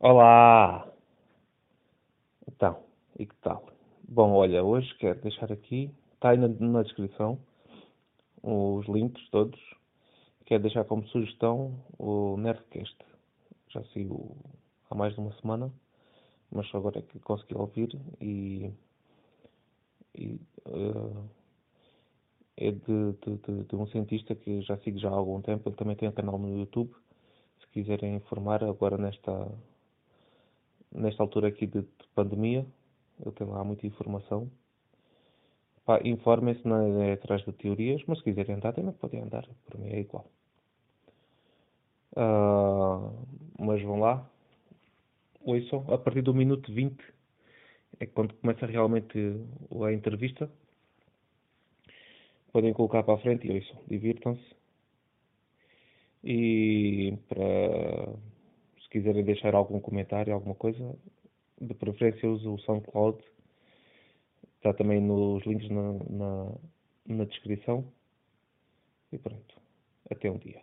Olá! Então, e que tal? Bom, olha, hoje quero deixar aqui, está aí na, na descrição, os links todos. Quero deixar como sugestão o Nerdcast. Já sigo há mais de uma semana, mas só agora é que consegui ouvir e, e uh, é de, de, de, de, um cientista que já sigo já há algum tempo. Ele também tem um canal no YouTube. Se quiserem informar agora nesta nesta altura aqui de, de pandemia, eu tenho lá muita informação. Informem-se, não é atrás de teorias, mas se quiserem andar, também podem andar, para mim é igual. Uh, mas vão lá, ouçam, a partir do minuto 20 é quando começa realmente a entrevista. Podem colocar para a frente e ouçam, divirtam-se. E para se quiserem deixar algum comentário, alguma coisa, de preferência uso o SoundCloud. Está também nos links na, na, na descrição. E pronto. Até um dia.